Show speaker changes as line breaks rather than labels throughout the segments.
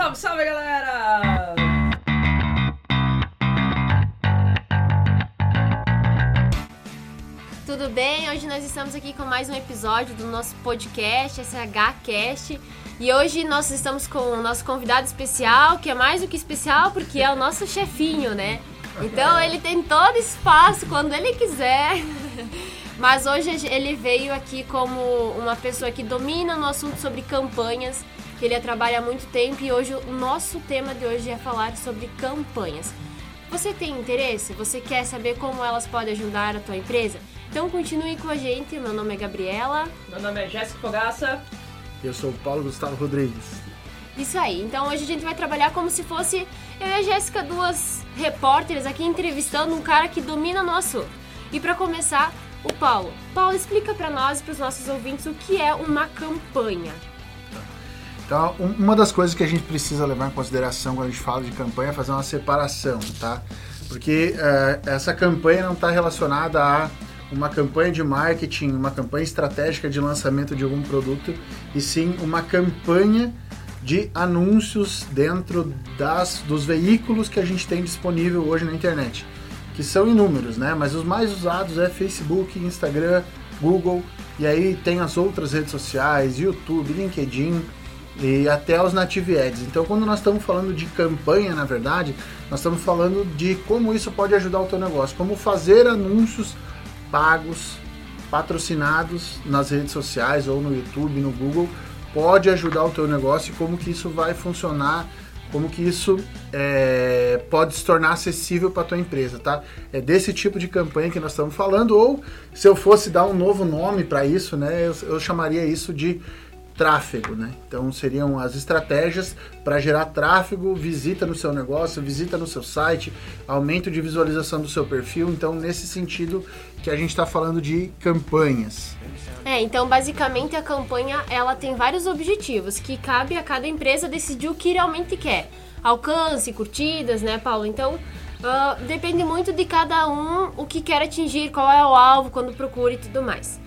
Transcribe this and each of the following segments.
Salve, salve galera!
Tudo bem? Hoje nós estamos aqui com mais um episódio do nosso podcast, SHCast. E hoje nós estamos com o nosso convidado especial, que é mais do que especial porque é o nosso chefinho, né? Então ele tem todo espaço quando ele quiser. Mas hoje ele veio aqui como uma pessoa que domina no assunto sobre campanhas, que ele trabalha há muito tempo e hoje o nosso tema de hoje é falar sobre campanhas. Você tem interesse? Você quer saber como elas podem ajudar a tua empresa? Então continue com a gente. Meu nome é Gabriela.
Meu nome é Jéssica Fogaça.
Eu sou o Paulo Gustavo Rodrigues.
Isso aí. Então hoje a gente vai trabalhar como se fosse eu e a Jéssica, duas repórteres aqui entrevistando um cara que domina no assunto. E para começar, o Paulo. Paulo, explica para nós e para os nossos ouvintes o que é uma campanha.
Então, uma das coisas que a gente precisa levar em consideração quando a gente fala de campanha é fazer uma separação, tá? Porque uh, essa campanha não está relacionada a uma campanha de marketing, uma campanha estratégica de lançamento de algum produto, e sim uma campanha de anúncios dentro das, dos veículos que a gente tem disponível hoje na internet, que são inúmeros, né? Mas os mais usados é Facebook, Instagram, Google, e aí tem as outras redes sociais, YouTube, LinkedIn e até os Native Ads. Então, quando nós estamos falando de campanha, na verdade, nós estamos falando de como isso pode ajudar o teu negócio, como fazer anúncios pagos, patrocinados nas redes sociais ou no YouTube, no Google, pode ajudar o teu negócio e como que isso vai funcionar, como que isso é, pode se tornar acessível para tua empresa, tá? É desse tipo de campanha que nós estamos falando, ou se eu fosse dar um novo nome para isso, né, eu, eu chamaria isso de tráfego, né? Então seriam as estratégias para gerar tráfego, visita no seu negócio, visita no seu site, aumento de visualização do seu perfil. Então nesse sentido que a gente está falando de campanhas.
É, então basicamente a campanha ela tem vários objetivos que cabe a cada empresa decidir o que realmente quer. Alcance, curtidas, né, Paulo? Então uh, depende muito de cada um o que quer atingir, qual é o alvo, quando procura e tudo mais.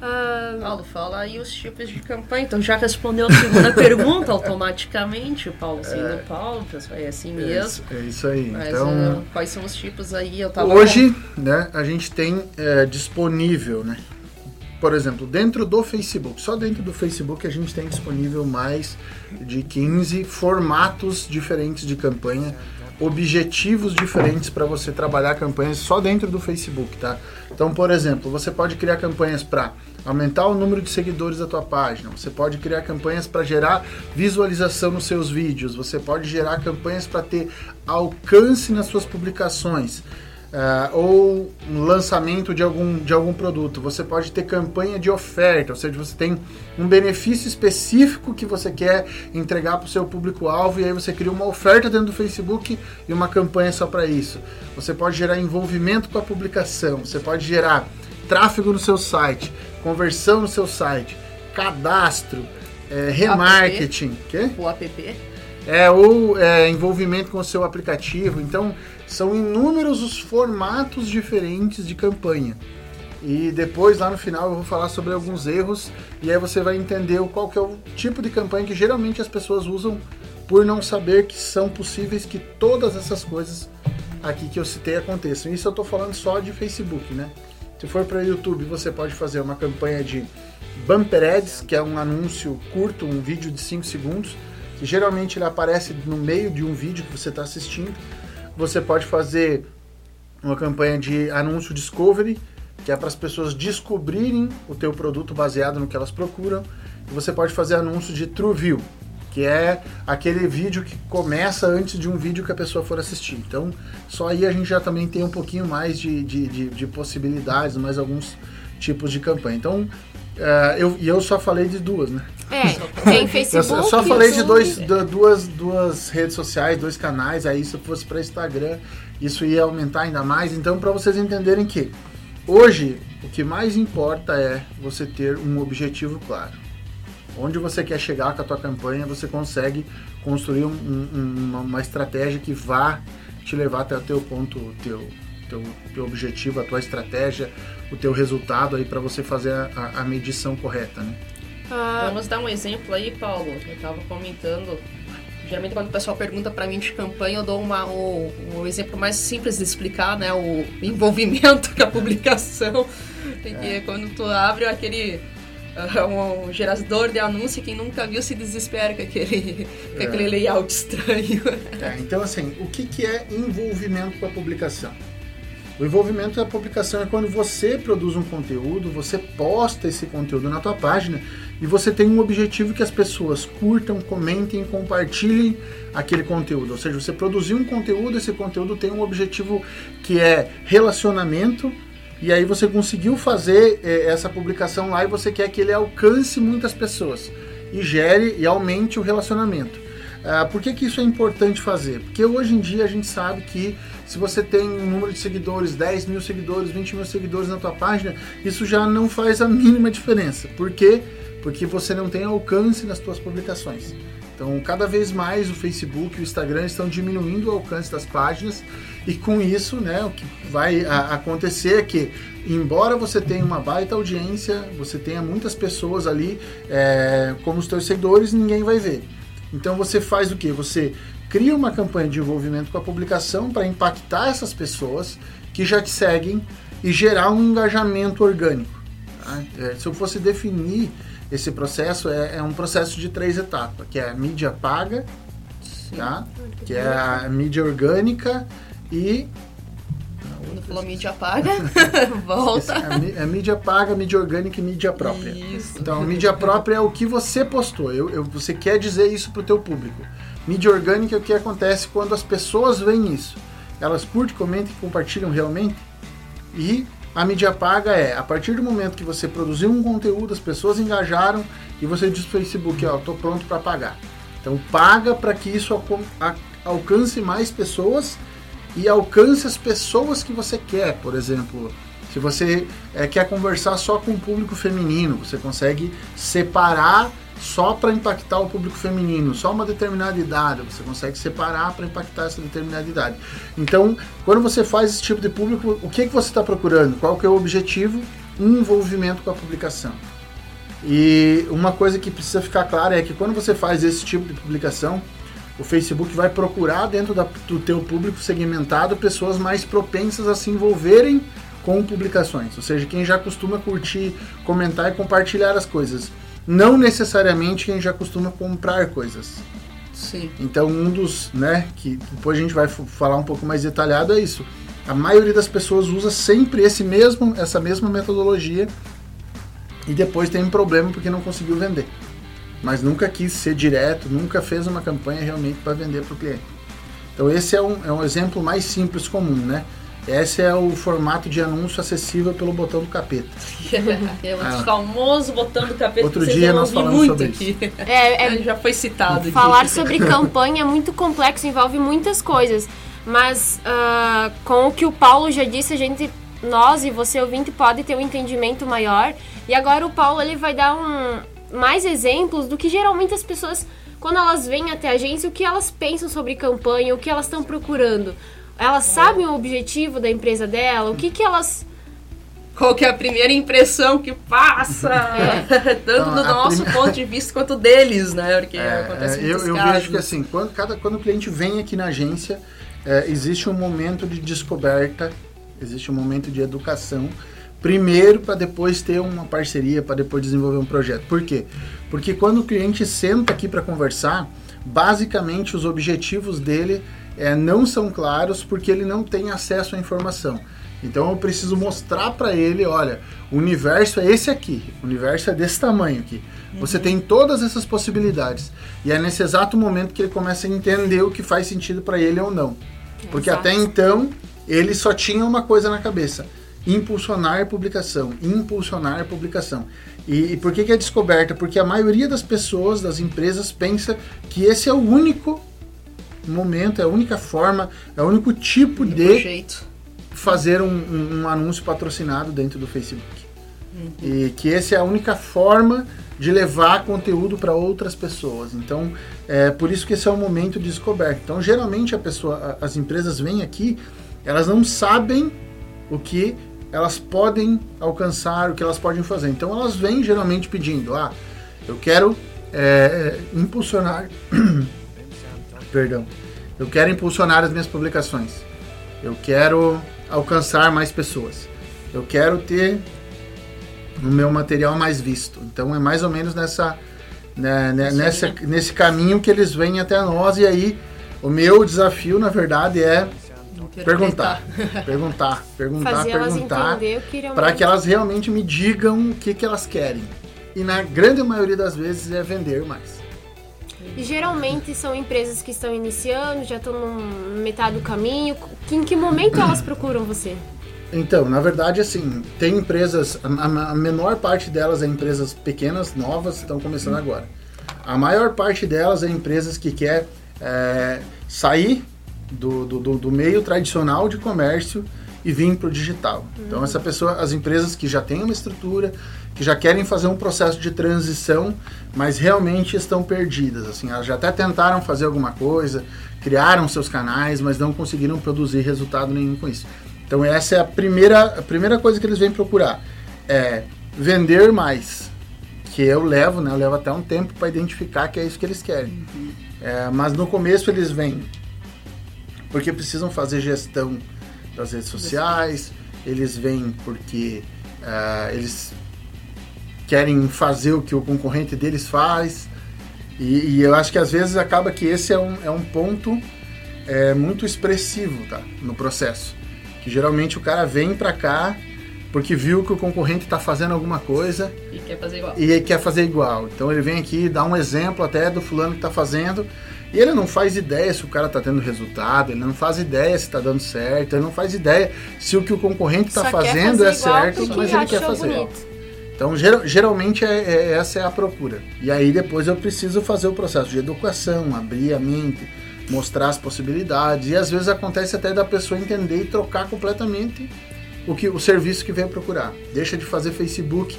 Uh... Paulo, fala aí os tipos de campanha. Então já respondeu a segunda pergunta automaticamente, o Paulo sendo é, Paulo, é assim mesmo.
É, é isso aí.
Mas,
então,
uh, quais são os tipos aí? Eu tava
hoje, com... né, a gente tem é, disponível, né? Por exemplo, dentro do Facebook, só dentro do Facebook a gente tem disponível mais de 15 formatos diferentes de campanha objetivos diferentes para você trabalhar campanhas só dentro do Facebook, tá? Então, por exemplo, você pode criar campanhas para aumentar o número de seguidores da tua página, você pode criar campanhas para gerar visualização nos seus vídeos, você pode gerar campanhas para ter alcance nas suas publicações uh, ou um lançamento de algum, de algum produto. Você pode ter campanha de oferta, ou seja, você tem um benefício específico que você quer entregar para o seu público-alvo e aí você cria uma oferta dentro do Facebook e uma campanha só para isso. Você pode gerar envolvimento com a publicação, você pode gerar tráfego no seu site, conversão no seu site, cadastro, é, remarketing.
App? O app?
É, ou é, envolvimento com o seu aplicativo. Então, são inúmeros os formatos diferentes de campanha. E depois, lá no final, eu vou falar sobre alguns erros e aí você vai entender qual que é o tipo de campanha que geralmente as pessoas usam por não saber que são possíveis que todas essas coisas aqui que eu citei aconteçam. Isso eu estou falando só de Facebook, né? Se for para YouTube, você pode fazer uma campanha de bumper ads, que é um anúncio curto, um vídeo de 5 segundos, que geralmente ele aparece no meio de um vídeo que você está assistindo você pode fazer uma campanha de anúncio discovery, que é para as pessoas descobrirem o teu produto baseado no que elas procuram. E você pode fazer anúncio de true view, que é aquele vídeo que começa antes de um vídeo que a pessoa for assistir. Então, só aí a gente já também tem um pouquinho mais de, de, de, de possibilidades, mais alguns tipos de campanha. Então, uh, eu, e eu só falei de duas, né?
É, tem Facebook.
Eu só falei de dois, duas, duas redes sociais, dois canais. Aí, se fosse para Instagram, isso ia aumentar ainda mais. Então, para vocês entenderem que hoje o que mais importa é você ter um objetivo claro. Onde você quer chegar com a tua campanha, você consegue construir um, um, uma, uma, estratégia que vá te levar até o teu ponto, teu, teu, teu objetivo, a tua estratégia, o teu resultado aí para você fazer a, a medição correta, né?
Ah. Vamos dar um exemplo aí, Paulo. Eu estava comentando geralmente quando o pessoal pergunta para mim de campanha, eu dou uma, o, exemplo mais simples de explicar, né? O envolvimento com a publicação. Porque é. quando tu abre aquele uh, um gerador de anúncio, quem nunca viu se desespera com aquele, com é. aquele layout estranho.
É, então, assim, o que, que é envolvimento com a publicação? O envolvimento da publicação é quando você produz um conteúdo, você posta esse conteúdo na tua página e você tem um objetivo que as pessoas curtam, comentem, compartilhem aquele conteúdo. Ou seja, você produziu um conteúdo, esse conteúdo tem um objetivo que é relacionamento e aí você conseguiu fazer é, essa publicação lá e você quer que ele alcance muitas pessoas e gere e aumente o relacionamento. Ah, por que, que isso é importante fazer? Porque hoje em dia a gente sabe que se você tem um número de seguidores, 10 mil seguidores, 20 mil seguidores na tua página, isso já não faz a mínima diferença. Por quê? Porque você não tem alcance nas tuas publicações. Então, cada vez mais o Facebook e o Instagram estão diminuindo o alcance das páginas e com isso, né, o que vai acontecer é que, embora você tenha uma baita audiência, você tenha muitas pessoas ali é, como os teus seguidores, ninguém vai ver. Então, você faz o que? Você cria uma campanha de envolvimento com a publicação para impactar essas pessoas que já te seguem e gerar um engajamento orgânico. Tá? Se eu fosse definir esse processo é, é, um processo de três etapas, que é a mídia paga, tá? que é a mídia orgânica e
quando falou mídia paga, volta.
É, é, mídia paga, mídia orgânica e mídia própria. Isso. Então, mídia própria é o que você postou. Eu, eu, você quer dizer isso para o teu público. Mídia orgânica é o que acontece quando as pessoas veem isso. Elas curtem, comentam e compartilham realmente. E a mídia paga é, a partir do momento que você produziu um conteúdo, as pessoas engajaram e você diz para o Facebook, ó, estou pronto para pagar. Então paga para que isso alcance mais pessoas e alcance as pessoas que você quer. Por exemplo, se você é, quer conversar só com o público feminino, você consegue separar só para impactar o público feminino, só uma determinada idade, você consegue separar para impactar essa determinada idade. Então, quando você faz esse tipo de público, o que, que você está procurando? Qual que é o objetivo? envolvimento com a publicação. E uma coisa que precisa ficar clara é que quando você faz esse tipo de publicação, o Facebook vai procurar dentro da, do teu público segmentado pessoas mais propensas a se envolverem com publicações, ou seja, quem já costuma curtir, comentar e compartilhar as coisas não necessariamente quem já costuma comprar coisas.
Sim.
Então, um dos, né, que depois a gente vai falar um pouco mais detalhado é isso. A maioria das pessoas usa sempre esse mesmo, essa mesma metodologia e depois tem um problema porque não conseguiu vender. Mas nunca quis ser direto, nunca fez uma campanha realmente para vender para o cliente. Então esse é um, é um exemplo mais simples comum, né? Esse é o formato de anúncio acessível pelo botão do capeta.
é o ah. famoso botão do capeta.
Outro dia nós falamos sobre
aqui. isso. É, é, já foi citado.
Falar aqui. sobre campanha é muito complexo, envolve muitas coisas. Mas uh, com o que o Paulo já disse, a gente, nós e você ouvinte pode ter um entendimento maior. E agora o Paulo ele vai dar um, mais exemplos do que geralmente as pessoas, quando elas vêm até a agência, o que elas pensam sobre campanha, o que elas estão procurando. Elas sabem o objetivo da empresa dela, o que que elas
qual que é a primeira impressão que passa, é. tanto do nosso ponto de vista quanto deles, né? Porque é, acontece
é, eu, eu vejo que assim, quando, cada, quando o cliente vem aqui na agência, é, existe um momento de descoberta, existe um momento de educação, primeiro para depois ter uma parceria, para depois desenvolver um projeto. Por quê? Porque quando o cliente senta aqui para conversar, basicamente os objetivos dele é, não são claros porque ele não tem acesso à informação. Então eu preciso mostrar para ele, olha, o universo é esse aqui, o universo é desse tamanho aqui. Uhum. Você tem todas essas possibilidades. E é nesse exato momento que ele começa a entender o que faz sentido para ele ou não. Porque Exato. até então ele só tinha uma coisa na cabeça: impulsionar publicação, impulsionar publicação. E, e por que, que é descoberta? Porque a maioria das pessoas, das empresas, pensa que esse é o único momento, é a única forma, é o único tipo único de jeito. fazer um, um, um, anúncio patrocinado dentro do Facebook. Uhum. E que essa é a única forma de levar conteúdo para outras pessoas. Então, é por isso que esse é o momento de descoberta. Então, geralmente a pessoa, as empresas vêm aqui, elas não sabem o que elas podem alcançar, o que elas podem fazer. Então, elas vêm geralmente pedindo, ah, eu quero é, impulsionar Perdão. Eu quero impulsionar as minhas publicações. Eu quero alcançar mais pessoas. Eu quero ter o meu material mais visto. Então é mais ou menos nessa, né, né, nessa nesse caminho que eles vêm até nós e aí o meu desafio na verdade é perguntar, perguntar, perguntar,
Fazer
perguntar, para que elas realmente me digam o que, que elas querem. E na grande maioria das vezes é vender mais.
E geralmente são empresas que estão iniciando, já estão no metade do caminho. Que- Em que momento elas procuram você?
Então, na verdade, assim, tem empresas, a, a- a menor parte delas é empresas pequenas, novas, estão começando agora. A maior parte delas é empresas que quer é, sair do, do, do- do meio tradicional de comércio e vir para o digital. Então, essa pessoa, as empresas que já têm uma estrutura, que já querem fazer um processo de transição, mas realmente estão perdidas. Assim, elas já até tentaram fazer alguma coisa, criaram seus canais, mas não conseguiram produzir resultado nenhum com isso. Então essa é a primeira, a primeira coisa que eles vêm procurar. É vender mais. Que eu levo, né? Eu levo até um tempo para identificar que é isso que eles querem. É, mas no começo eles vêm porque precisam fazer gestão das redes sociais, eles vêm porque ah, eles querem fazer o que o concorrente deles faz. E, e eu acho que às vezes acaba que esse é um, é um ponto é, muito expressivo tá, no processo. Que geralmente o cara vem pra cá porque viu que o concorrente está fazendo alguma coisa
E quer fazer igual.
e quer fazer igual. Então ele vem aqui dar um exemplo até do fulano que está fazendo e ele não faz ideia se o cara está tendo resultado, ele não faz ideia se está dando certo, ele não faz ideia se o que o concorrente está
Só
fazendo é certo, mas ele quer fazer.
bonito.
Então, geral- geralmente, é, é- essa é a procura. E aí, depois, eu preciso fazer o processo de educação, abrir a mente, mostrar as possibilidades. E às vezes acontece até da pessoa entender e trocar completamente o, que, o serviço que veio procurar. Deixa de fazer Facebook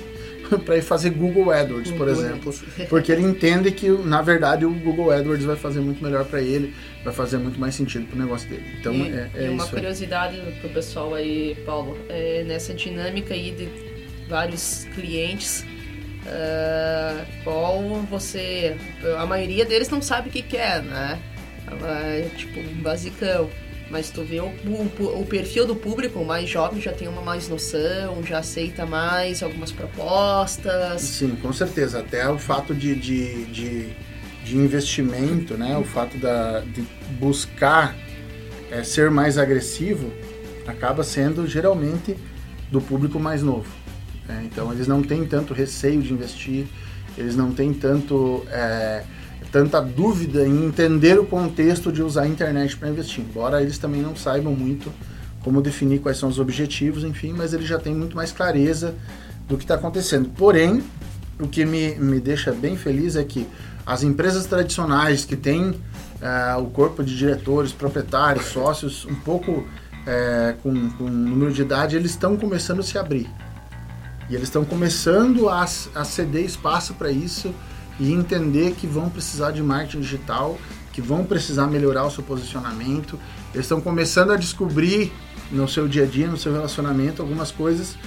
para ir fazer Google AdWords, por
Google
exemplo.
AdWords.
Porque ele entende que, na verdade, o Google AdWords vai fazer muito melhor para ele, vai fazer muito mais sentido para o negócio dele. Então,
e,
é, é
e uma
isso
curiosidade pro pessoal aí, Paulo, é nessa dinâmica aí de vários clientes, ah, qual você. A maioria deles não sabe o que quer, né? É, tipo, um basicão. Mas tu vê o, o, o perfil do público mais jovem já tem uma mais noção, já aceita mais algumas propostas.
Sim, com certeza. Até o fato de, de, de, de investimento, né? o fato da, de buscar é, ser mais agressivo, acaba sendo geralmente do público mais novo. né? Então eles não têm tanto receio de investir, eles não têm tanto, é, tanta dúvida em entender o contexto de usar a internet para investir. Embora eles também não saibam muito como definir quais são os objetivos, enfim, mas eles já têm muito mais clareza do que está acontecendo. Porém, o que me, me deixa bem feliz é que as empresas tradicionais que têm ah, o corpo de diretores, proprietários, sócios um pouco eh, com, com número de idade, eles estão começando a se abrir. E eles estão começando a, a ceder espaço para isso e entender que vão precisar de marketing digital, que vão precisar melhorar o seu posicionamento. Eles estão começando a descobrir no seu dia a dia, no seu relacionamento, algumas coisas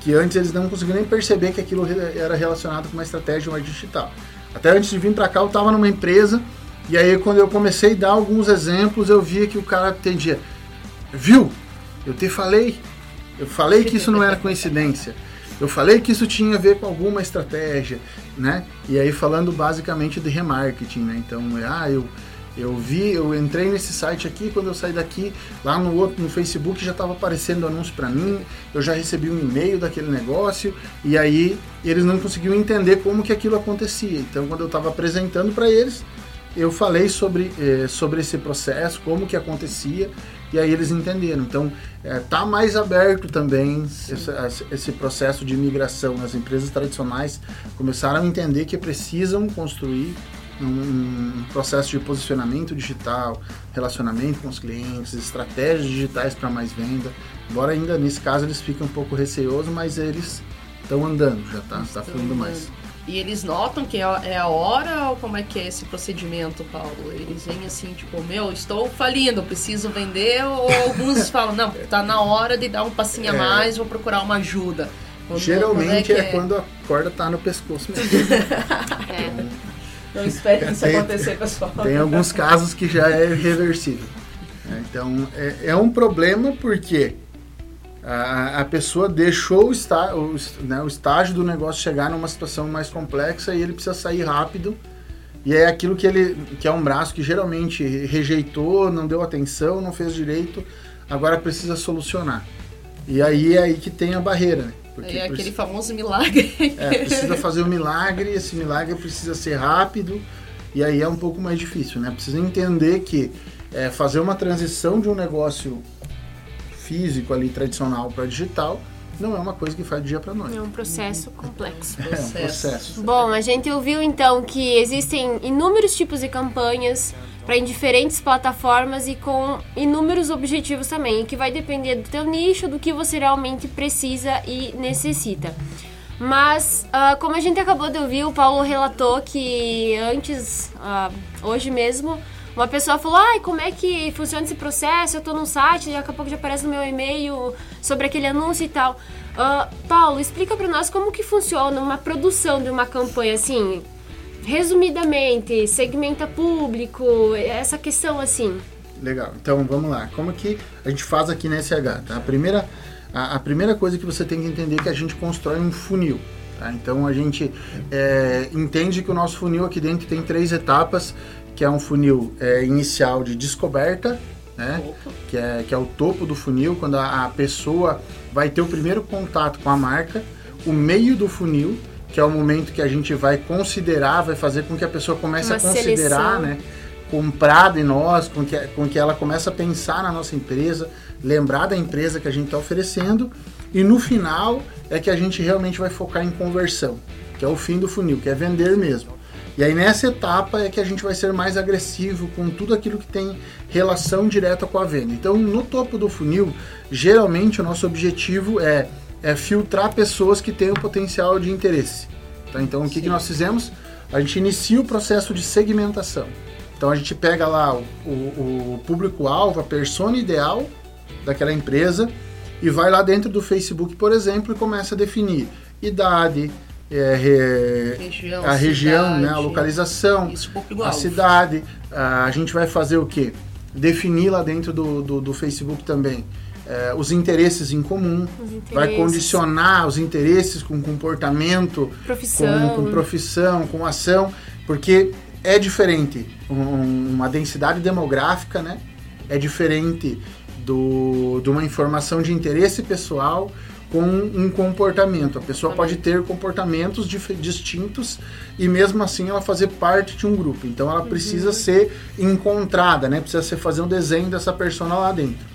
que antes eles não conseguiam nem perceber que aquilo era relacionado com uma estratégia de marketing digital. Até antes de vir para cá, eu estava numa empresa e aí quando eu comecei a dar alguns exemplos, eu via que o cara entendia. Viu? Eu te falei. Eu falei que isso não era coincidência. Eu falei que isso tinha a ver com alguma estratégia, né? E aí falando basicamente de remarketing, né? Então, é, ah, eu eu vi, eu entrei nesse site aqui, quando eu saí daqui, lá no outro, no Facebook já estava aparecendo anúncio para mim, eu já recebi um e-mail daquele negócio, e aí eles não conseguiam entender como que aquilo acontecia. Então, quando eu estava apresentando para eles, eu falei sobre, eh, sobre esse processo, como que acontecia, e aí eles entenderam. Então, eh, tá mais aberto também esse, esse processo de migração. As empresas tradicionais começaram a entender que precisam construir um, um processo de posicionamento digital, relacionamento com os clientes, estratégias digitais para mais venda. Embora ainda nesse caso eles fiquem um pouco receosos, mas eles estão andando, já está tá fluindo mais.
E eles notam que é a- é a hora ou como é que é esse procedimento, Paulo? Eles vêm assim, tipo, meu, estou falindo, preciso vender, ou alguns falam, não, tá na hora de dar um passinho a
É.
mais, vou procurar uma ajuda. Quando-
Geralmente
quando
é,
que
quando a corda tá no pescoço mesmo.
É.
Não espere isso tem, acontecer, pessoal.
Tem alguns casos que já é reversível. Então, é, é um problema porque a, a pessoa deixou o, está, o, né, o estágio do negócio chegar numa situação mais complexa e ele precisa sair rápido. E é aquilo que ele que é um braço que geralmente rejeitou, não deu atenção, não fez direito, agora precisa solucionar. E aí é aí que tem a barreira, né?
Porque é aquele precisa, famoso milagre.
É, precisa fazer o um milagre, esse milagre precisa ser rápido, e aí é um pouco mais difícil, né? Precisa entender que é, fazer uma transição de um negócio físico ali tradicional para digital não é uma coisa que faz do dia para noite.
É um processo complexo.
É um processo.
Bom, a gente ouviu então que existem inúmeros tipos de campanhas para em diferentes plataformas e com inúmeros objetivos também, que vai depender do teu nicho, do que você realmente precisa e necessita. Mas, uh, como a gente acabou de ouvir, o Paulo relatou que antes, uh, hoje mesmo, uma pessoa falou, ai, como é que funciona esse processo? Eu tô num site, daqui a pouco já aparece no meu e-mail sobre aquele anúncio e tal. Uh, Paulo, explica para nós como que funciona uma produção de uma campanha, assim, resumidamente, segmenta público, essa questão assim.
Legal, então vamos lá. Como que a gente faz aqui na SH, tá? A primeira, a, a primeira coisa que você tem que entender é que a gente constrói um funil. Tá? Então a gente é, entende que o nosso funil aqui dentro tem três etapas que é um funil é, inicial de descoberta, né? Que é, que é o topo do funil, quando a, a, pessoa vai ter o primeiro contato com a marca, o meio do funil, que é o momento que a gente vai considerar, vai fazer com que a pessoa comece Uma a considerar, seleção. né? Comprar de nós, com que, com que ela comece a pensar na nossa empresa, lembrar da empresa que a gente está oferecendo, e no final é que a gente realmente vai focar em conversão, que é o fim do funil, que é vender mesmo. E aí nessa etapa é que a gente vai ser mais agressivo com tudo aquilo que tem relação direta com a venda. Então, no topo do funil, geralmente o nosso objetivo é, é filtrar pessoas que têm o potencial de interesse. Tá? Então, o que, que nós fizemos? A gente inicia o processo de segmentação. Então, a gente pega lá o, o, o público-alvo, a persona ideal daquela empresa e vai lá dentro do Facebook, por exemplo, e começa a definir idade, é, re, região, a região, cidade, né, a localização, a cidade. A gente vai fazer o quê? Definir lá dentro do, do, do Facebook também é, os interesses em comum, interesses. vai condicionar os interesses com comportamento,
profissão.
Com, com profissão, com ação, porque é diferente um, uma densidade demográfica, né? É diferente do, de uma informação de interesse pessoal com um comportamento. A pessoa pode ter comportamentos distintos e mesmo assim ela fazer parte de um grupo. Então ela precisa uhum. ser encontrada, né? Precisa ser fazer um desenho dessa persona lá dentro.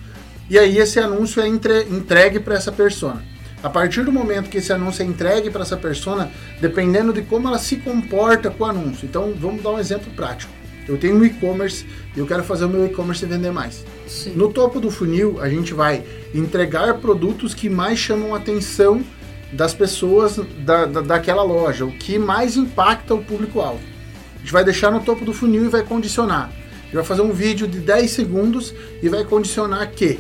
E aí esse anúncio é entre, entregue para essa persona. A partir do momento que esse anúncio é entregue para essa persona, dependendo de como ela se comporta com o anúncio. Então vamos dar um exemplo prático. Eu tenho um e-commerce e eu quero fazer o meu e-commerce vender mais. Sim. No topo do funil, a gente vai entregar produtos que mais chamam a atenção das pessoas da, da, daquela loja, o que mais impacta o público-alvo. A gente vai deixar no topo do funil e vai condicionar. A gente vai fazer um vídeo de 10 segundos e vai condicionar que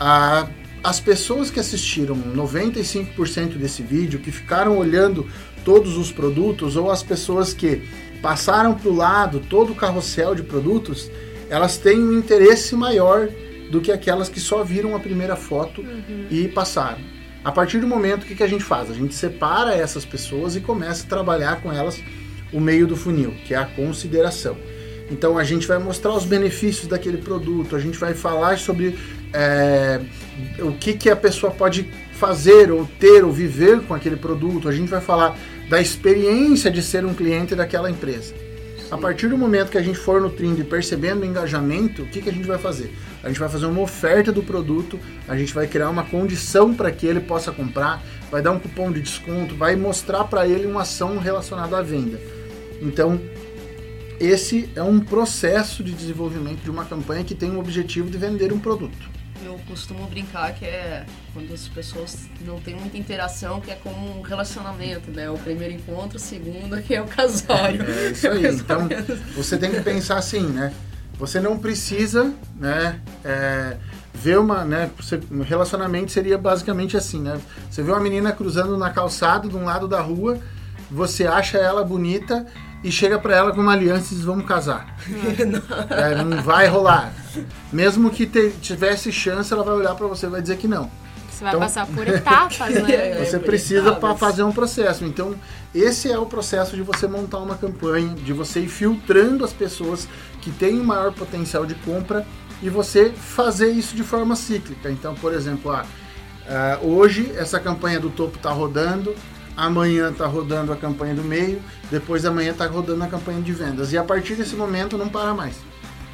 a, as pessoas que assistiram 95% desse vídeo, que ficaram olhando todos os produtos, ou as pessoas que passaram para o lado todo o carrossel de produtos, elas têm um interesse maior do que aquelas que só viram a primeira foto uhum. e passaram. A partir do momento, o que, que a gente faz? A gente separa essas pessoas e começa a trabalhar com elas o meio do funil, que é a consideração. Então a gente vai mostrar os benefícios daquele produto, a gente vai falar sobre é, o que, que a pessoa pode fazer ou ter ou viver com aquele produto, a gente vai falar da experiência de ser um cliente daquela empresa. A partir do momento que a gente for nutrindo e percebendo o engajamento, o que, que a gente vai fazer? A gente vai fazer uma oferta do produto, a gente vai criar uma condição para que ele possa comprar, vai dar um cupom de desconto, vai mostrar para ele uma ação relacionada à venda. Então, esse é um processo de desenvolvimento de uma campanha que tem o objetivo de vender um produto
eu costumo brincar que é quando as pessoas não têm muita interação, que é como um relacionamento, né? O primeiro encontro, o segundo, que é o casório.
É isso aí. então, você tem que pensar assim, né? Você não precisa, né? É, ver uma, né? Um relacionamento seria basicamente assim, né? Você vê uma menina cruzando na calçada de um lado da rua, você acha ela bonita e chega para ela com uma aliança e diz vamos casar. é, não vai rolar. Mesmo que te, tivesse chance, ela vai olhar para você e vai dizer que não.
Você vai então, passar por etapas, né?
É, você precisa para fazer um processo. Então, esse é o processo de você montar uma campanha, de você ir filtrando as pessoas que têm o maior potencial de compra e você fazer isso de forma cíclica. Então, por exemplo, ah, uh, hoje essa campanha do topo está rodando, amanhã está rodando a campanha do meio, depois amanhã está rodando a campanha de vendas. E a partir desse momento não para mais.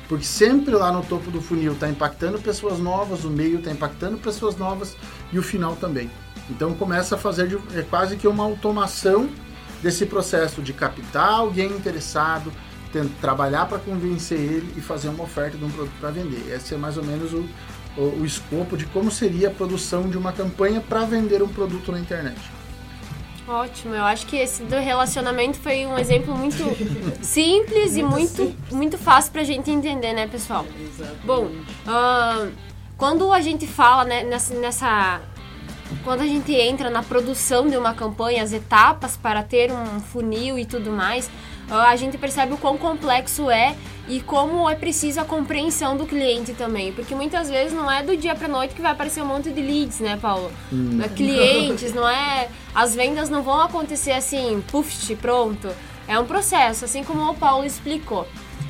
Porque sempre lá no topo do funil está impactando pessoas novas, o meio está impactando pessoas novas e o final também. Então começa a fazer de, é quase que uma automação desse processo de captar alguém interessado, trabalhar para convencer ele e fazer uma oferta de um produto para vender. Esse é mais ou menos o, o, o escopo de como seria a produção de uma campanha para vender um produto na internet.
Ótimo, eu acho que esse do relacionamento foi um exemplo muito simples e muito, muito fácil pra gente entender, né, pessoal? Bom, uh, quando a gente fala né, nessa, nessa. Quando a gente entra na produção de uma campanha, as etapas para ter um funil e tudo mais, a gente percebe o quão complexo é e como é preciso a compreensão do cliente também, porque muitas vezes não é do dia para noite que vai aparecer um monte de leads, né, Paulo? Hum. É clientes, não é, as vendas não vão acontecer assim, puf, pronto. É um processo, assim como o Paulo explicou.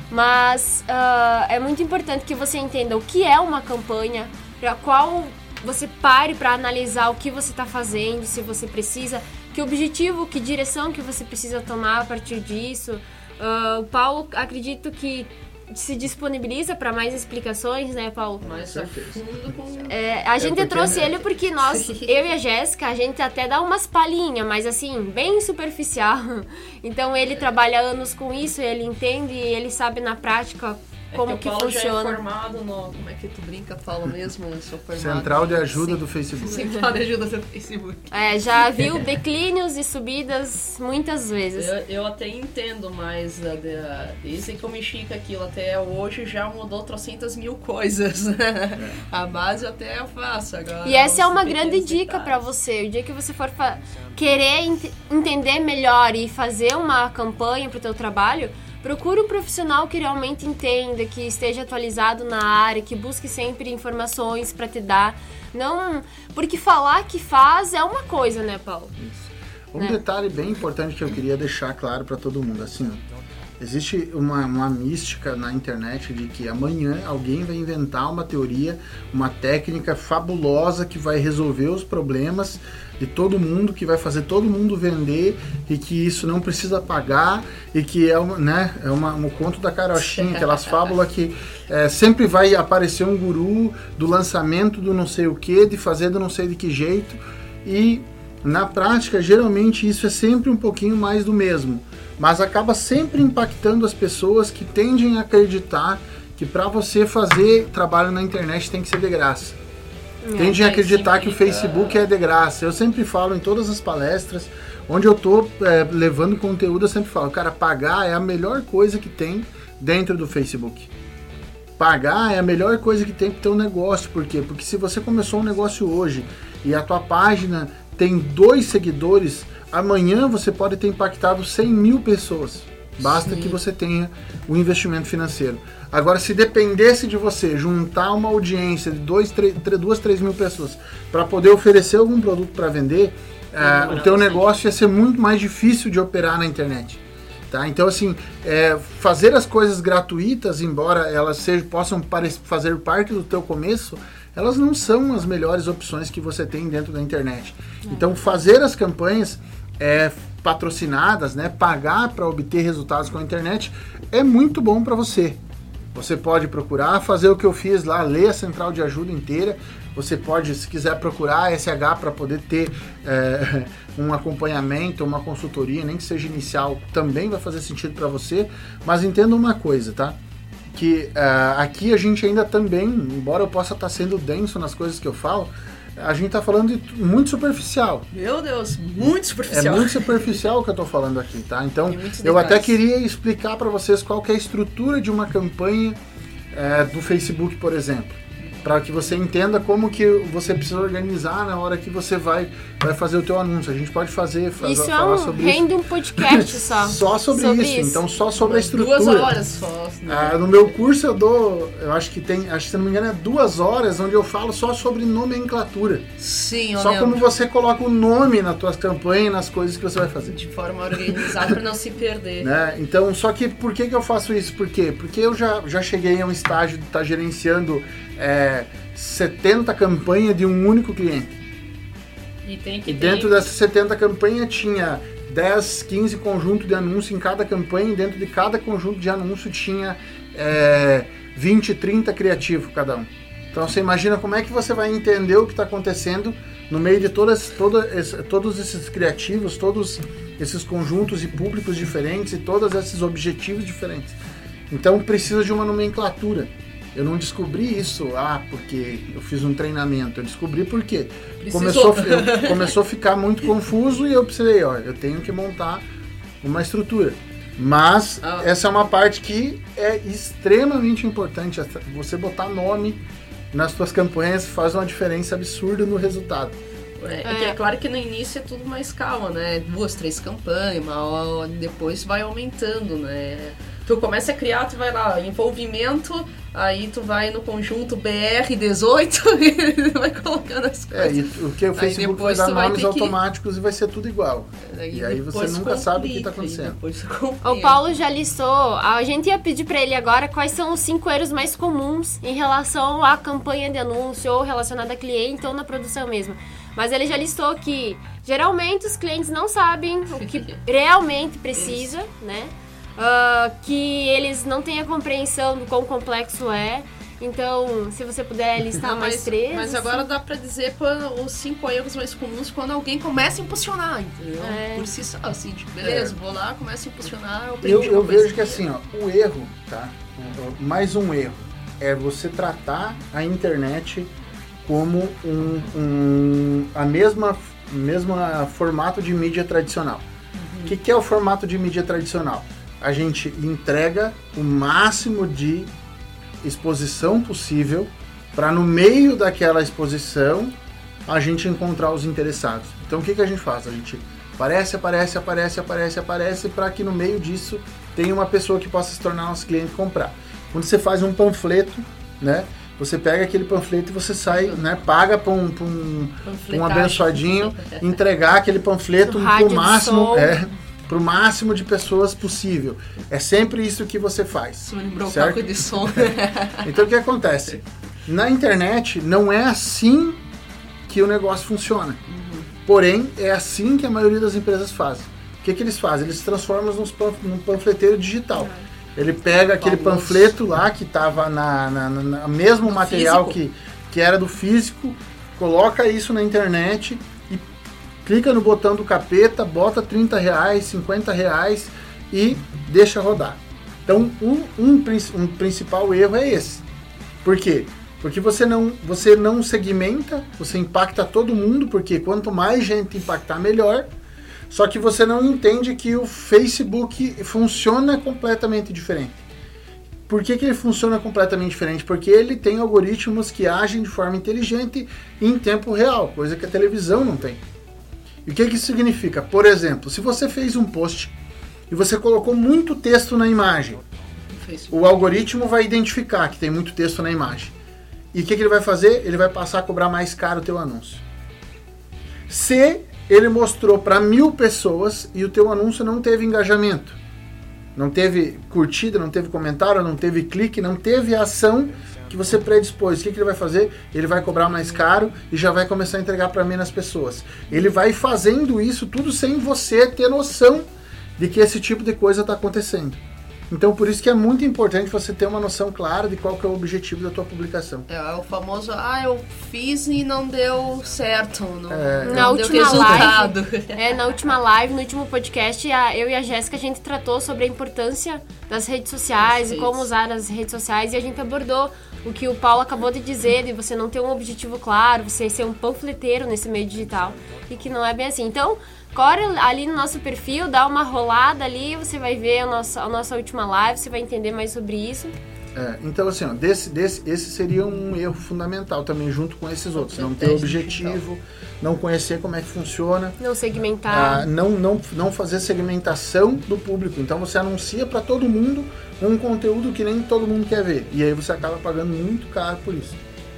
Mas uh, é muito importante que você entenda o que é uma campanha, para qual você pare para analisar o que você está fazendo, se você precisa que objetivo, que direção que você precisa tomar a partir disso. Uh, o Paulo, acredito que se disponibiliza para mais explicações, né, Paulo?
Mais certeza.
É, a é gente é trouxe ele porque nós, eu e a Jéssica, a gente até dá umas palhinhas, mas assim, bem superficial. Então ele trabalha anos com isso, ele entende e ele sabe na prática é como que, que funciona. Já
é formado no. Como é que tu brinca, Paulo mesmo? Eu sou formado.
Central de ajuda Sim. do Facebook.
Central de ajuda do Facebook.
É, já viu declínios e subidas muitas vezes.
Eu, eu até entendo, mas desde que eu mexi com aquilo até hoje já mudou trocentas mil coisas. É. A base até eu faço agora.
E essa é uma grande dica para você. O dia que você for querer ent entender melhor e fazer uma campanha para o teu trabalho Procure um profissional que realmente entenda, que esteja atualizado na área, que busque sempre informações para te dar. Não, porque falar que faz é uma coisa, né, Paulo?
Isso. Um né? detalhe bem importante que eu queria deixar claro para todo mundo, assim, existe uma, uma mística na internet de que amanhã alguém vai inventar uma teoria, uma técnica fabulosa que vai resolver os problemas de todo mundo, que vai fazer todo mundo vender e que isso não precisa pagar e que é, uma, né, é uma, um conto da carochinha, aquelas fábulas que é, sempre vai aparecer um guru do lançamento do não sei o que, de fazer do não sei de que jeito e na prática geralmente isso é sempre um pouquinho mais do mesmo, mas acaba sempre impactando as pessoas que tendem a acreditar que para você fazer trabalho na internet tem que ser de graça. Tendem a acreditar que o Facebook é de graça. Eu sempre falo em todas as palestras, onde eu estou é, levando conteúdo, eu sempre falo, cara, pagar é a melhor coisa que tem dentro do Facebook. Pagar é a melhor coisa que tem para o teu negócio. Por quê? Porque se você começou um negócio hoje e a tua página tem dois seguidores, amanhã você pode ter impactado 100 mil pessoas. Basta Sim. que você tenha o investimento financeiro. Agora, se dependesse de você juntar uma audiência de dois, três, duas, três mil pessoas para poder oferecer algum produto para vender, é, o teu negócio ia ser muito mais difícil de operar na internet. Tá? Então, assim, é, fazer as coisas gratuitas, embora elas sejam, possam fazer parte do teu começo, elas não são as melhores opções que você tem dentro da internet. É. Então, fazer as campanhas é, patrocinadas, né, pagar para obter resultados com a internet é muito bom para você. Você pode procurar fazer o que eu fiz lá, ler a central de ajuda inteira. Você pode, se quiser, procurar SH para poder ter é, um acompanhamento, uma consultoria, nem que seja inicial, também vai fazer sentido para você. Mas entenda uma coisa, tá? Que uh, aqui a gente ainda também, embora eu possa estar tá sendo denso nas coisas que eu falo, a gente tá falando de muito superficial.
Meu Deus, muito superficial.
É muito superficial o que eu tô falando aqui, tá? Então, eu até queria explicar para vocês qual é a estrutura de uma campanha é, do Facebook, por exemplo. Para que você entenda como que você precisa organizar na hora que você vai, vai fazer o teu anúncio. A gente pode fazer, fazer
Isso é
falar
um,
sobre
rende um podcast só.
só sobre,
Sobre
isso.
isso.
Então só sobre a estrutura.
Duas horas só. né?
Ah, no meu curso eu dou, eu acho que tem, acho que se não me engano é duas horas onde eu falo só sobre nomenclatura.
Sim, eu
Só
lembro.
como você coloca o nome nas tuas campanhas, nas coisas que você vai fazer.
De forma organizada pra não se perder.
Né? Então, só que por que, que eu faço isso? Por quê? Porque eu já, já cheguei a um estágio de estar gerenciando é, 70 campanhas de um único cliente.
E tem que
E
ter-
dentro dessas 70 campanhas tinha 10, 15 conjuntos de anúncio em cada campanha, e dentro de cada conjunto de anúncio tinha é, 20, 30 criativos cada um. Então você imagina como é que você vai entender o que está acontecendo no meio de todas, toda todos esses criativos, todos esses conjuntos e públicos diferentes e todos esses objetivos diferentes. Então precisa de uma nomenclatura. Eu não descobri isso, ah, porque eu fiz um treinamento. Eu descobri porque
Precisou.
começou, eu- começou a ficar muito confuso e eu precisei, ó, eu tenho que montar uma estrutura. Mas
Ah.
essa é uma parte que é extremamente importante. Você botar nome nas suas campanhas faz uma diferença absurda no resultado.
É, é que é claro que no início é tudo mais calma, né? Duas, três campanhas, uma hora, depois vai aumentando, né? Tu começa a criar, tu vai lá, envolvimento, aí tu vai no conjunto BR18 e vai colocando as
É,
coisas.
e o que o
Aí
Facebook vai dar nomes
ter que-
automáticos e vai ser tudo igual. E aí você nunca sabe o que tá
complica, e
acontecendo.
O
complica.
Paulo já listou. A gente ia pedir pra ele agora quais são os cinco erros mais comuns em relação à campanha de anúncio ou relacionada a cliente ou na produção mesmo. Mas ele já listou que geralmente os clientes não sabem o que realmente precisa, né? Ah, que eles não têm a compreensão do quão complexo é. Então, se você puder listar
Não,
mais
mas,
três.
mas
assim.
agora dá pra dizer os cinco erros mais comuns quando alguém começa a impulsionar, entendeu?
É.
Por si só, assim, tipo, beleza, vou lá, começo a impulsionar, eu
Eu, eu vejo que assim, ó, o erro, tá? Mais um erro é você tratar a internet como um, um- a mesma mesma formato de mídia tradicional. O que, que é o formato de mídia tradicional? A gente entrega o máximo de exposição possível para no meio daquela exposição a gente encontrar os interessados. Então o que, que a gente faz? A gente aparece, aparece, aparece, aparece, aparece para que no meio disso tenha uma pessoa que possa se tornar nosso cliente e comprar. Quando você faz um panfleto, né? Você pega aquele panfleto e você sai, né? Paga para um, um, um abençoadinho entregar aquele panfleto
No
máximo,
som.
É, pro máximo de pessoas possível. É sempre isso que você faz.
Isso me lembrou o
certo?
de som.
Então o que acontece? Na internet não é assim que o negócio funciona. Porém, é assim que a maioria das empresas fazem. O que, que eles fazem? Eles transformam num panf- num panfleteiro digital. Ele pega aquele panfleto lá que estava na, na, na- na- mesmo
Do
material
físico.
que, que era do físico, coloca isso na internet clica no botão do capeta, bota 30 reais, 50 reais e deixa rodar. Então, um, um, um principal erro é esse. Por quê? Porque você não, você não segmenta, você impacta todo mundo, porque quanto mais gente impactar, melhor. Só que você não entende que o Facebook funciona completamente diferente. Por que, que ele funciona completamente diferente? Porque ele tem algoritmos que agem de forma inteligente em tempo real, coisa que a televisão não tem. E o que, que isso significa? Por exemplo, se você fez um post e você colocou muito texto na imagem, o algoritmo vai identificar que tem muito texto na imagem. E o que, que ele vai fazer? Ele vai passar a cobrar mais caro o teu anúncio. Se ele mostrou para mil pessoas e o teu anúncio não teve engajamento, não teve curtida, não teve comentário, não teve clique, não teve ação que você predispôs, o que, que ele vai fazer? Ele vai cobrar mais caro e já vai começar a entregar para menos pessoas. Ele vai fazendo isso tudo sem você ter noção de que esse tipo de coisa está acontecendo. Então, por isso que é muito importante você ter uma noção clara de qual que é o objetivo da tua publicação.
É o famoso, ah, eu fiz e não deu certo. Não,
É.
não
Na
deu
última
resultado.
É, na última live, no último podcast, a- eu e a Jéssica, a gente tratou sobre a importância das redes sociais e
Isso.
como usar as redes sociais e a gente abordou o que o Paulo acabou de dizer, de você não ter um objetivo claro, você ser um panfleteiro nesse meio digital e que não é bem assim. Então, corre ali no nosso perfil, dá uma rolada ali, você vai ver a nossa, a nossa última live, você vai entender mais sobre isso.
É, então, assim, ó, desse, desse, esse seria um erro fundamental também, junto com esses outros. Não ter objetivo, não conhecer como é que funciona.
Não segmentar.
Ah, não, não, não fazer segmentação do público. Então, você anuncia para todo mundo um conteúdo que nem todo mundo quer ver. E aí você acaba pagando muito caro por isso.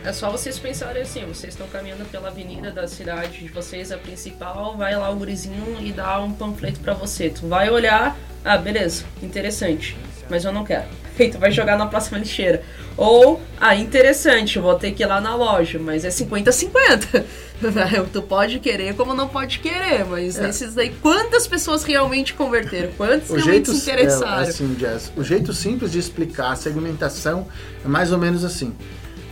É só vocês pensarem assim, vocês estão caminhando pela avenida da cidade de vocês, a principal, vai lá o gurizinho e dá um panfleto para você. Tu vai olhar, ah, beleza, interessante, mas eu não quero. tu vai jogar na próxima lixeira. Ou, ah, interessante, vou ter que ir lá na loja, mas é 50-50. tu pode querer como não pode querer, mas é. nesses daí, quantas pessoas realmente converteram? Quantos
o
realmente
jeito,
se interessaram?
É, assim, Jazz, o jeito simples de explicar a segmentação é mais ou menos assim.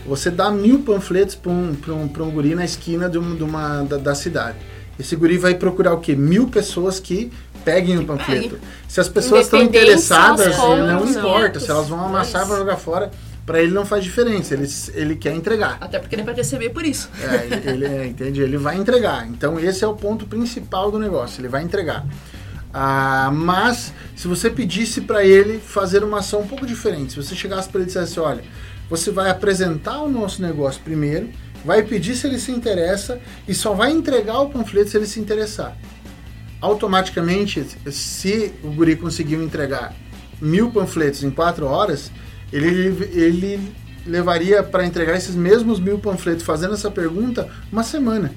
Você dá mil panfletos para um, pra um, pra um guri na esquina de uma, de uma da, da cidade. Esse guri vai procurar o quê? Mil pessoas que peguem o panfleto. Se as pessoas estão interessadas, não importa. Se elas vão amassar para jogar fora, para ele não faz diferença. Ele, ele quer entregar.
Até porque ele vai receber por isso.
É, ele, é, entende? Ele vai entregar. Então esse é o ponto principal do negócio. Ele vai entregar. Ah, mas se você pedisse para ele fazer uma ação um pouco diferente, se você chegasse para ele e dissesse, olha, você vai apresentar o nosso negócio primeiro, vai pedir se ele se interessa e só vai entregar o panfleto se ele se interessar automaticamente, se o guri conseguiu entregar mil panfletos em quatro horas, ele, ele levaria para entregar esses mesmos mil panfletos fazendo essa pergunta uma semana.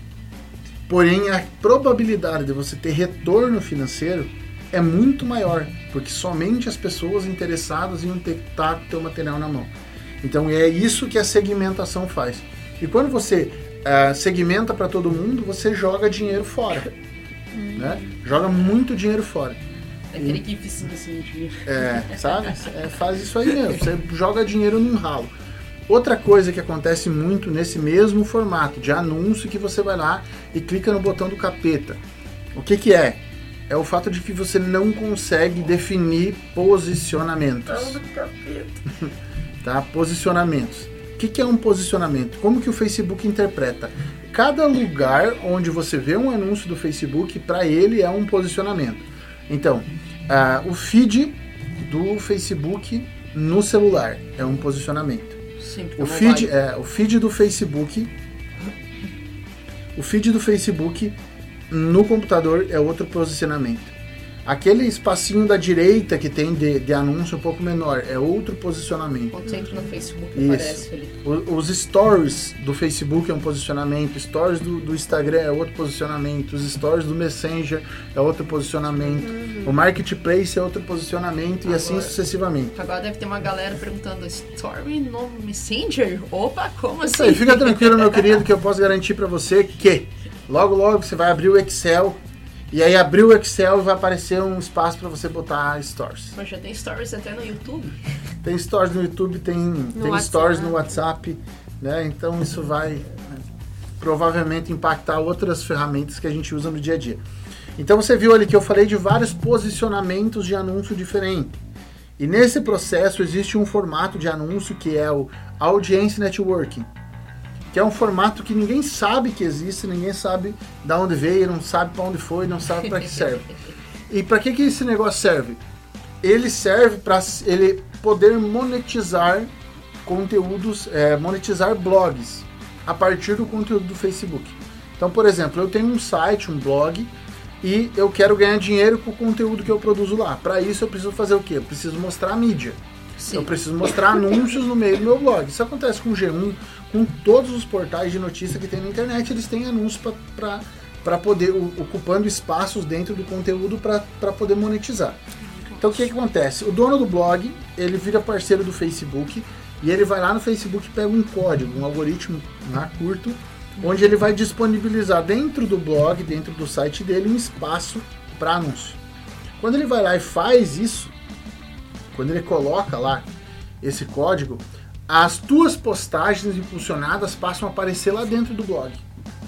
Porém, a probabilidade de você ter retorno financeiro é muito maior, porque somente as pessoas interessadas iam ter que estar com o teu material na mão. Então é isso que a segmentação faz. E quando você uh, segmenta para todo mundo, você joga dinheiro fora né? Joga muito dinheiro fora.
É aquele que vicia assim, dinheiro.
É, sabe? É, faz isso aí mesmo. Você joga dinheiro num ralo. Outra coisa que acontece muito nesse mesmo formato de anúncio que você vai lá e clica no botão do capeta. O que que é? É o fato de que você não consegue definir posicionamentos. tá? Posicionamentos. O que, que é um posicionamento? Como que o Facebook interpreta? cada lugar onde você vê um anúncio do Facebook, para ele é um posicionamento. Então, uh, o feed do Facebook no celular é um posicionamento.
Sim,
o feed, é, o feed do Facebook, o feed do Facebook no computador é outro posicionamento. Aquele espacinho da direita que tem de, de anúncio um pouco menor é outro posicionamento.
Quando você entra no Facebook, Isso. aparece ali.
O, os stories do Facebook é um posicionamento, stories do, do, Instagram é outro posicionamento, os stories do Messenger é outro posicionamento, uhum. o Marketplace é outro posicionamento agora, e assim sucessivamente.
Agora deve ter uma galera perguntando: Story no Messenger? Opa, como assim?
Aí, fica tranquilo, meu querido, que eu posso garantir para você que logo logo você vai abrir o Excel e aí abrir o Excel e vai aparecer um espaço para você botar stories.
Mas já tem stories até no YouTube?
Tem stories no YouTube, tem, no tem stories no WhatsApp, né? Então isso vai né, provavelmente impactar outras ferramentas que a gente usa no dia a dia. Então você viu ali que eu falei de vários posicionamentos de anúncio diferente. E nesse processo existe um formato de anúncio que é o Audience Networking que é um formato que ninguém sabe que existe, ninguém sabe de onde veio, não sabe para onde foi, não sabe para que serve. E para que, que esse negócio serve? Ele serve para ele poder monetizar conteúdos, é, monetizar blogs a partir do conteúdo do Facebook. Então, por exemplo, eu tenho um site, um blog, e eu quero ganhar dinheiro com o conteúdo que eu produzo lá. Para isso, eu preciso fazer o quê? Eu preciso mostrar a mídia. Sim. Eu preciso mostrar anúncios no meio do meu blog. Isso acontece com o G1, com todos os portais de notícia que tem na internet, eles têm anúncios para poder, ocupando espaços dentro do conteúdo para poder monetizar. Então o que, que acontece? O dono do blog, ele vira parceiro do Facebook e ele vai lá no Facebook e pega um código, um algoritmo lá curto, onde ele vai disponibilizar dentro do blog, dentro do site dele, um espaço para anúncio. Quando ele vai lá e faz isso, quando ele coloca lá esse código, as tuas postagens impulsionadas passam a aparecer lá dentro do blog.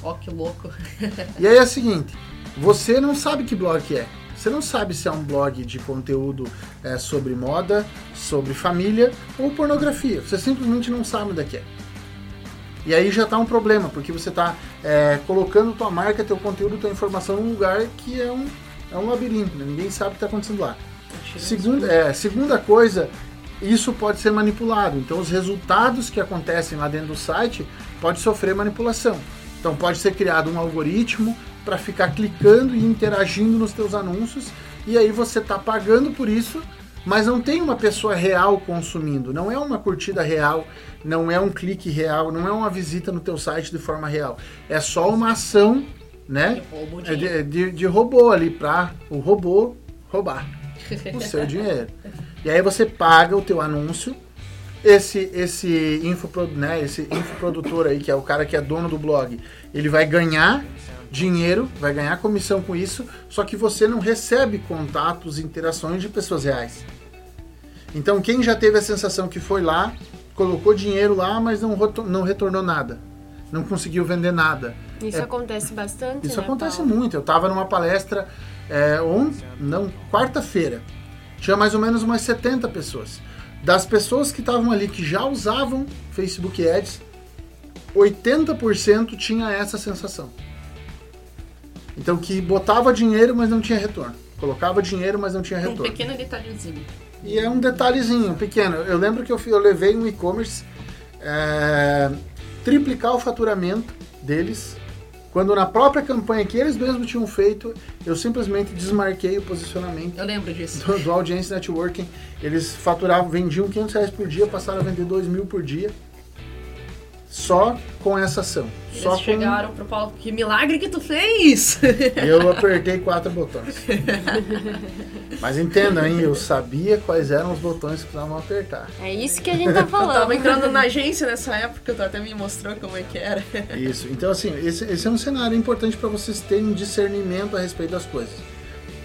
Ó, oh, que louco.
e aí é o seguinte, você não sabe que blog é. Você não sabe se é um blog de conteúdo é, sobre moda, sobre família ou pornografia. Você simplesmente não sabe onde é que é. E aí já está um problema, porque você está é, colocando tua marca, teu conteúdo, tua informação num lugar que é um, é um labirinto, né? ninguém sabe o que está acontecendo lá. Segunda, é, segunda coisa, isso pode ser manipulado. Então, os resultados que acontecem lá dentro do site pode sofrer manipulação. Então, pode ser criado um algoritmo para ficar clicando e interagindo nos teus anúncios e aí você está pagando por isso, mas não tem uma pessoa real consumindo, não é uma curtida real, não é um clique real, não é uma visita no teu site de forma real. É só uma ação, né? De, de, de, de robô ali para o robô roubar o seu dinheiro. E aí você paga o teu anúncio. Esse esse infopro, né, esse infoprodutor aí, que é o cara que é dono do blog, ele vai ganhar dinheiro, vai ganhar comissão com isso, só que você não recebe contatos, interações de pessoas reais. Então quem já teve a sensação que foi lá, colocou dinheiro lá, mas não, não retornou nada, não conseguiu vender nada.
Isso é, acontece bastante.
Isso
né,
acontece
Paulo?
muito. Eu estava numa palestra é, on, não, quarta-feira tinha mais ou menos umas 70 pessoas. Das pessoas que estavam ali que já usavam Facebook Ads, 80% tinha essa sensação. Então que botava dinheiro, mas não tinha retorno. Colocava dinheiro, mas não tinha retorno.
Um pequeno detalhezinho.
E é um detalhezinho pequeno. Eu lembro que eu, eu levei um e-commerce é, triplicar o faturamento deles quando na própria campanha que eles mesmos tinham feito, eu simplesmente desmarquei o posicionamento.
Eu lembro disso.
Do, do Audience Networking. Eles faturavam, vendiam 500 reais por dia, passaram a vender 2 mil por dia. Só com essa ação.
Eles
só
chegaram
com...
pro Paulo, que milagre que tu fez!
Eu apertei quatro botões. Mas entenda, hein? Eu sabia quais eram os botões que precisavam apertar.
É isso que a gente tá falando.
Eu tava entrando na agência nessa época, tu até me mostrou como é que era.
Isso. Então, assim, esse, esse é um cenário importante para vocês terem discernimento a respeito das coisas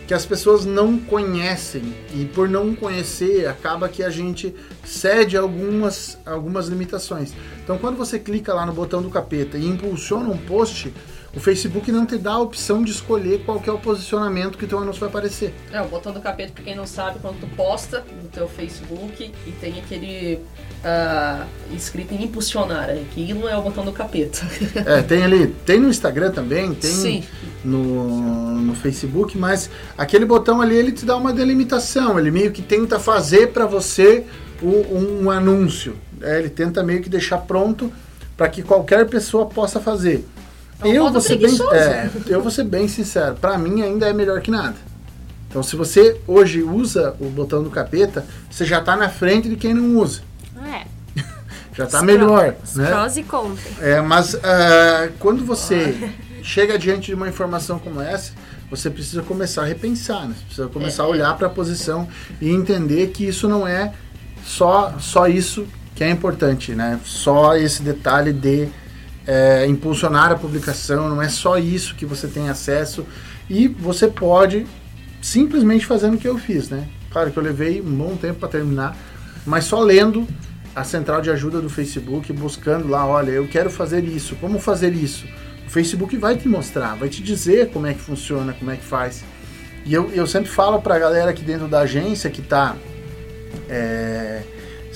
que as pessoas não conhecem e por não conhecer acaba que a gente cede algumas, algumas limitações. Então quando você clica lá no botão do capeta e impulsiona um post, o Facebook não te dá a opção de escolher qual que é o posicionamento que o teu anúncio vai aparecer.
É, o botão do capeta, pra quem não sabe, quando tu posta no teu Facebook e tem aquele uh, escrito em impulsionar, aquilo é o botão do capeta.
É, tem ali, tem no Instagram também, tem
Sim.
No, no Facebook, mas aquele botão ali ele te dá uma delimitação, ele meio que tenta fazer para você o, um anúncio, é, ele tenta meio que deixar pronto para que qualquer pessoa possa fazer.
É um
eu vou ser bem, é, eu vou ser bem sincero, para mim ainda é melhor que nada. Então, se você hoje usa o botão do capeta, você já está na frente de quem não usa.
É.
Já está melhor,
pró- os
né?
Prós e contras.
É, mas ah, quando você chega diante de uma informação como essa, você precisa começar a repensar, né? Você precisa começar a olhar para a posição e entender que isso não é só, só isso que é importante, né? Só esse detalhe de é, impulsionar a publicação, não é só isso que você tem acesso e você pode simplesmente fazendo o que eu fiz, né? Claro que eu levei um bom tempo para terminar, mas só lendo a central de ajuda do Facebook, buscando lá, olha, eu quero fazer isso, como fazer isso? O Facebook vai te mostrar, vai te dizer como é que funciona, como é que faz. E eu, eu sempre falo para a galera aqui dentro da agência que está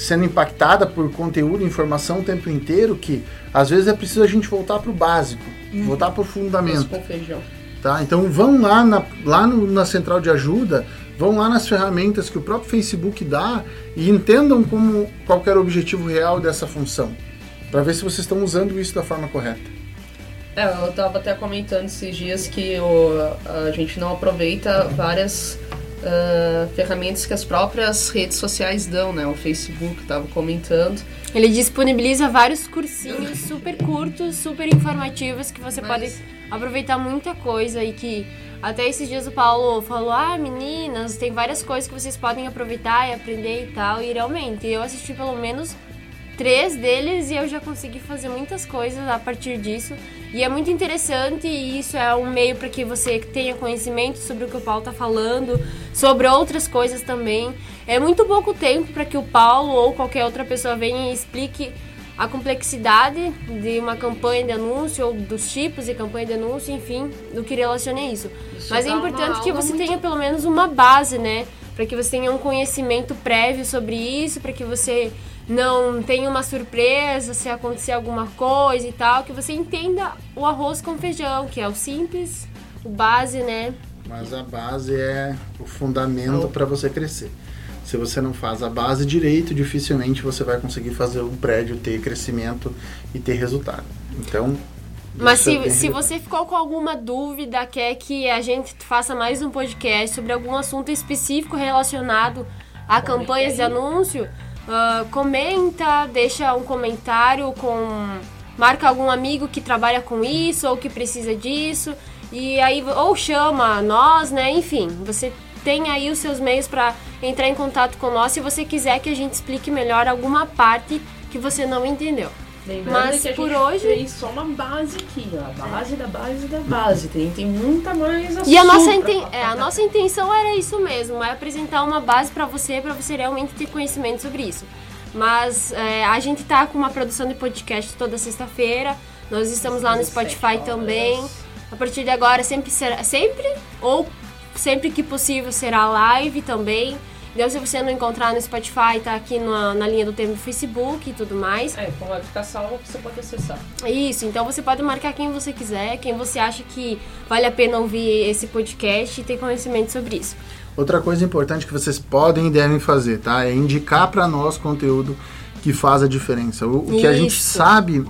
sendo impactada por conteúdo e informação o tempo inteiro que às vezes é preciso a gente voltar para o básico, voltar para o fundamento.
com feijão.
Tá? Então vão lá, na, lá no- na central de ajuda, vão lá nas ferramentas que o próprio Facebook dá e entendam como, qual era o objetivo real dessa função, para ver se vocês estão usando isso da forma correta.
É, eu tava até comentando esses dias que o, a gente não aproveita várias ah, ferramentas que as próprias redes sociais dão, né? O Facebook tava comentando.
Ele disponibiliza vários cursinhos super curtos, super informativos que você
Mas-
pode aproveitar muita coisa e que até esses dias o Paulo falou: "Ah, meninas, tem várias coisas que vocês podem aproveitar e aprender e tal". E realmente, eu assisti pelo menos três deles e eu já consegui fazer muitas coisas a partir disso. E é muito interessante e isso é um meio para que você tenha conhecimento sobre o que o Paulo tá falando, sobre outras coisas também. É muito pouco tempo para que o Paulo ou qualquer outra pessoa venha e explique a complexidade de uma campanha de anúncio ou dos tipos de campanha de anúncio, enfim, do que relaciona isso.
Isso
Mas é importante que você
muito-
tenha pelo menos uma base, né? Para que você tenha um conhecimento prévio sobre isso, para que você não tenha uma surpresa se acontecer alguma coisa e tal, que você entenda o arroz com feijão, que é o simples, o base, né?
Mas a base é o fundamento para você crescer. Se você não faz a base direito, dificilmente você vai conseguir fazer o prédio ter crescimento e ter resultado. Então,
Mas
isso
se, se você ficou com alguma dúvida, quer que a gente faça mais um podcast sobre algum assunto específico relacionado a campanhas de anúncio, ah, comenta, deixa um comentário com. Marca algum amigo que trabalha com isso ou que precisa disso. E aí, ou chama nós, né? Enfim, você tem aí os seus meios para entrar em contato com nós se você quiser que a gente explique melhor alguma parte que você não entendeu.
Lembrando
Mas
que a
por
gente
hoje-
fez só uma base aqui, ó. A base da base da base. Tem, tem muita mais assunto
E a nossa, inten- é, a nossa intenção era isso mesmo, é apresentar uma base pra você, pra você realmente ter conhecimento sobre isso. Mas é, a gente tá com uma produção de podcast toda sexta-feira, nós estamos lá no
17
Spotify também. A partir de agora sempre será, sempre ou sempre que possível será live também. Então se você não encontrar no Spotify, tá aqui na, na linha do tempo do Facebook e tudo mais.
É, como vai ficar salvo, você pode acessar.
Isso, então você pode marcar quem você quiser, quem você acha que vale a pena ouvir esse podcast e ter conhecimento sobre isso.
Outra coisa importante que vocês podem e devem fazer, tá? É indicar para nós conteúdo que faz a diferença. O, o que a gente sabe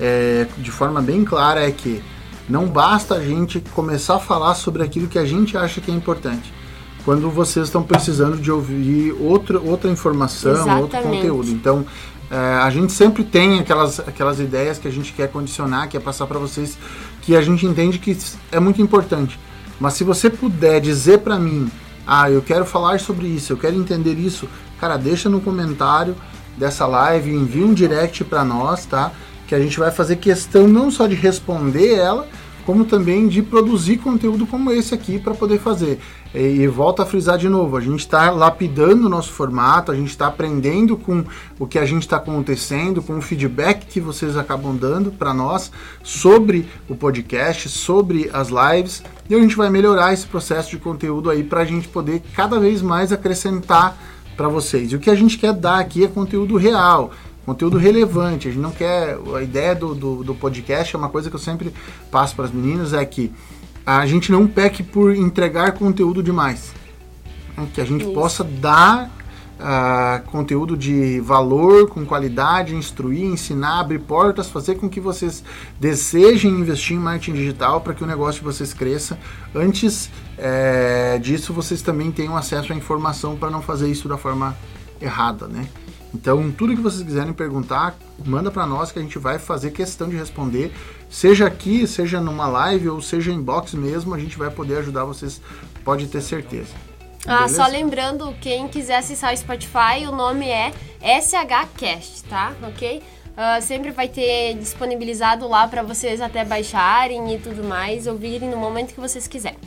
é, de forma bem clara é que não basta a gente começar a falar sobre aquilo que a gente acha que é importante. Quando vocês estão precisando de ouvir outra, outra informação, outro
Exatamente.
conteúdo. Então, é, a gente sempre tem aquelas, aquelas ideias que a gente quer condicionar, quer passar para vocês, que a gente entende que é muito importante. Mas se você puder dizer para mim, ah, eu quero falar sobre isso, eu quero entender isso, cara, deixa no comentário dessa live, envia um direct para nós, tá? Que a gente vai fazer questão não só de responder ela, como também de produzir conteúdo como esse aqui para poder fazer. E, e volto a frisar de novo, a gente está lapidando o nosso formato, a gente está aprendendo com o que a gente está acontecendo, com o feedback que vocês acabam dando para nós sobre o podcast, sobre as lives, e a gente vai melhorar esse processo de conteúdo aí para a gente poder cada vez mais acrescentar para vocês. E o que a gente quer dar aqui é conteúdo real, conteúdo relevante. A gente não quer. A ideia do, do, do podcast é uma coisa que eu sempre passo para as meninas: é que a gente não peque por entregar conteúdo demais. né? Que a gente
Isso.
possa dar ah, conteúdo de valor, com qualidade, instruir, ensinar, abrir portas, fazer com que vocês desejem investir em marketing digital para que o negócio de vocês cresça. Antes eh, disso, vocês também tenham acesso à informação para não fazer isso da forma errada, né? Então, tudo que vocês quiserem perguntar, manda para nós que a gente vai fazer questão de responder, seja aqui, seja numa live ou seja em box mesmo, a gente vai poder ajudar vocês, pode ter certeza.
Ah,
Beleza?
só lembrando, quem quiser acessar o Spotify, o nome é SHCast, tá? Ok? Ah, sempre vai ter disponibilizado lá para vocês até baixarem e tudo mais, ouvirem no momento que vocês quiserem.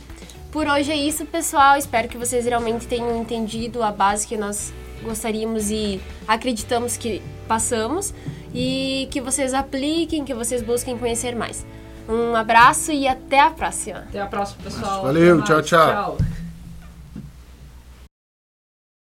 Por hoje é isso, pessoal. Espero que vocês realmente tenham entendido a base que nós gostaríamos e acreditamos que passamos e que vocês apliquem, que vocês busquem conhecer mais. Um abraço e até a próxima!
Até a próxima, pessoal.
Valeu, tchau, tchau.
tchau.